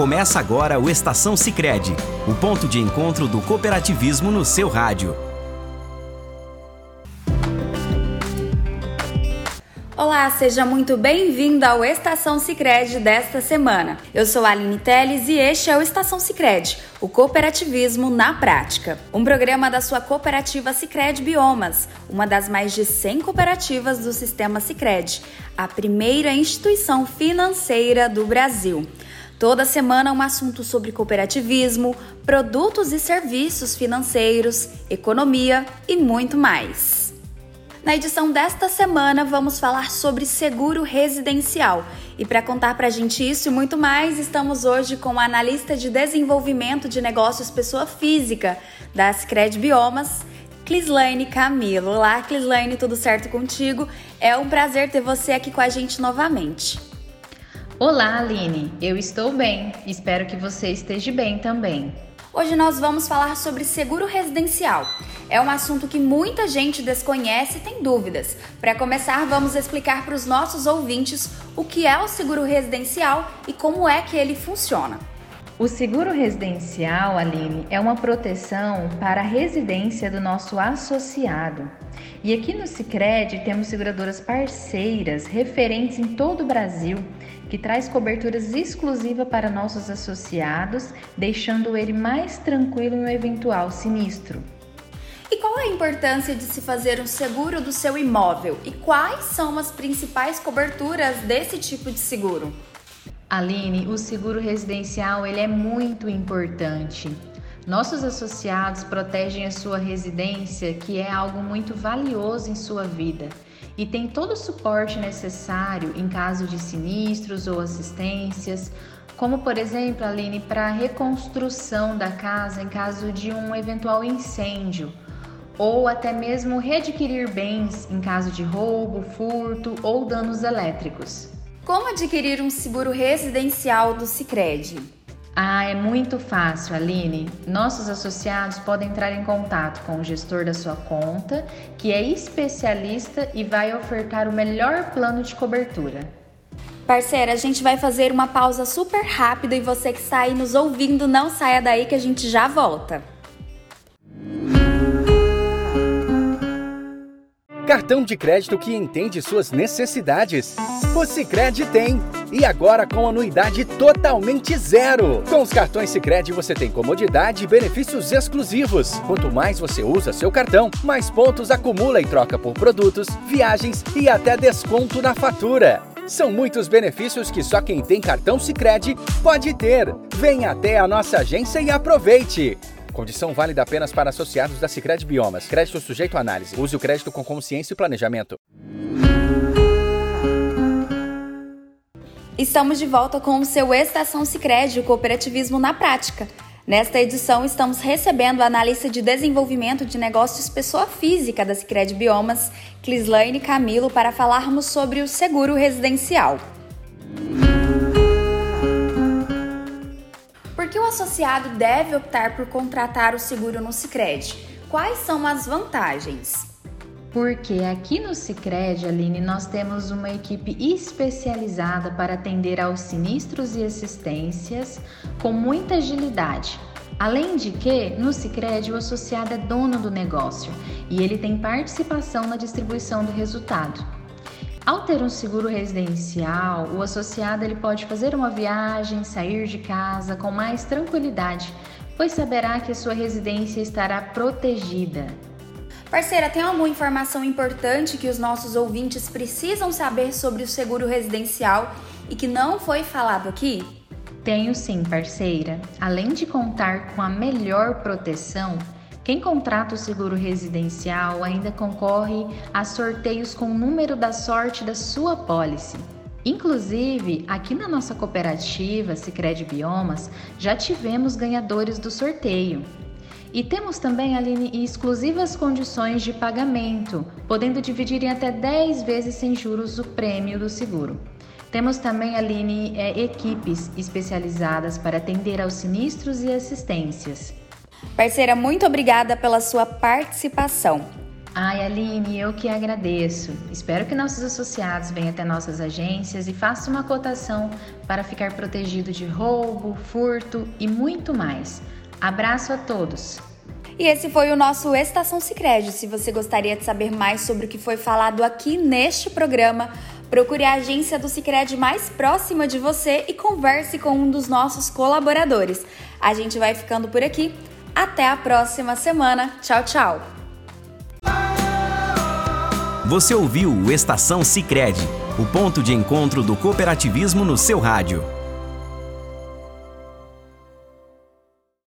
Começa agora o Estação Sicredi, o ponto de encontro do cooperativismo no seu rádio. Olá, seja muito bem-vindo ao Estação Sicredi desta semana. Eu sou Aline Teles e este é o Estação Sicredi, o cooperativismo na prática. Um programa da sua cooperativa Sicredi Biomas, uma das mais de 100 cooperativas do sistema Sicredi, a primeira instituição financeira do Brasil. Toda semana um assunto sobre cooperativismo, produtos e serviços financeiros, economia e muito mais. Na edição desta semana, vamos falar sobre seguro residencial. E para contar para a gente isso e muito mais, estamos hoje com a analista de desenvolvimento de negócios pessoa física da Cred Biomas, Clislaine Camilo. Olá, Clislaine, tudo certo contigo? É um prazer ter você aqui com a gente novamente. Olá, Aline. Eu estou bem. Espero que você esteja bem também. Hoje nós vamos falar sobre seguro residencial. É um assunto que muita gente desconhece e tem dúvidas. Para começar, vamos explicar para os nossos ouvintes o que é o seguro residencial e como é que ele funciona. O seguro residencial, Aline, é uma proteção para a residência do nosso associado. E aqui no Sicredi temos seguradoras parceiras referentes em todo o Brasil que traz coberturas exclusivas para nossos associados, deixando ele mais tranquilo um eventual sinistro. E qual é a importância de se fazer um seguro do seu imóvel e quais são as principais coberturas desse tipo de seguro? Aline, o seguro residencial ele é muito importante. Nossos associados protegem a sua residência, que é algo muito valioso em sua vida e tem todo o suporte necessário em caso de sinistros ou assistências, como por exemplo, Aline, para a reconstrução da casa em caso de um eventual incêndio, ou até mesmo readquirir bens em caso de roubo, furto ou danos elétricos. Como adquirir um seguro residencial do Sicredi? Ah, é muito fácil, Aline. Nossos associados podem entrar em contato com o gestor da sua conta, que é especialista e vai ofertar o melhor plano de cobertura. Parceira, a gente vai fazer uma pausa super rápida e você que está aí nos ouvindo, não saia daí que a gente já volta. Cartão de crédito que entende suas necessidades. O Sicredi tem. E agora com anuidade totalmente zero. Com os cartões Sicredi você tem comodidade e benefícios exclusivos. Quanto mais você usa seu cartão, mais pontos acumula e troca por produtos, viagens e até desconto na fatura. São muitos benefícios que só quem tem cartão Sicredi pode ter. Venha até a nossa agência e aproveite. Condição válida apenas para associados da Sicredi Biomas. Crédito sujeito à análise. Use o crédito com consciência e planejamento. Estamos de volta com o seu Estação Sicredi, o cooperativismo na prática. Nesta edição, estamos recebendo a analista de desenvolvimento de negócios pessoa física da Sicredi Biomas, Clislaine Camilo, para falarmos sobre o seguro residencial. Por que o associado deve optar por contratar o seguro no Sicredi? Quais são as vantagens? Porque aqui no Sicredi, Aline, nós temos uma equipe especializada para atender aos sinistros e assistências com muita agilidade. Além de que, no Sicredi o associado é dono do negócio e ele tem participação na distribuição do resultado. Ao ter um seguro residencial, o associado ele pode fazer uma viagem, sair de casa com mais tranquilidade, pois saberá que a sua residência estará protegida. Parceira, tem alguma informação importante que os nossos ouvintes precisam saber sobre o seguro residencial e que não foi falado aqui? Tenho sim, parceira. Além de contar com a melhor proteção, quem contrata o seguro residencial ainda concorre a sorteios com o número da sorte da sua pólice. Inclusive, aqui na nossa cooperativa Sicredi Biomas, já tivemos ganhadores do sorteio. E temos também, Aline, exclusivas condições de pagamento, podendo dividir em até 10 vezes sem juros o prêmio do seguro. Temos também, Aline, é, equipes especializadas para atender aos sinistros e assistências. Parceira, muito obrigada pela sua participação. Ai, Aline, eu que agradeço. Espero que nossos associados venham até nossas agências e façam uma cotação para ficar protegido de roubo, furto e muito mais. Abraço a todos! E esse foi o nosso Estação Sicredi. Se você gostaria de saber mais sobre o que foi falado aqui neste programa, procure a agência do Sicredi mais próxima de você e converse com um dos nossos colaboradores. A gente vai ficando por aqui. Até a próxima semana. Tchau, tchau. Você ouviu o Estação Sicredi, o ponto de encontro do cooperativismo no seu rádio.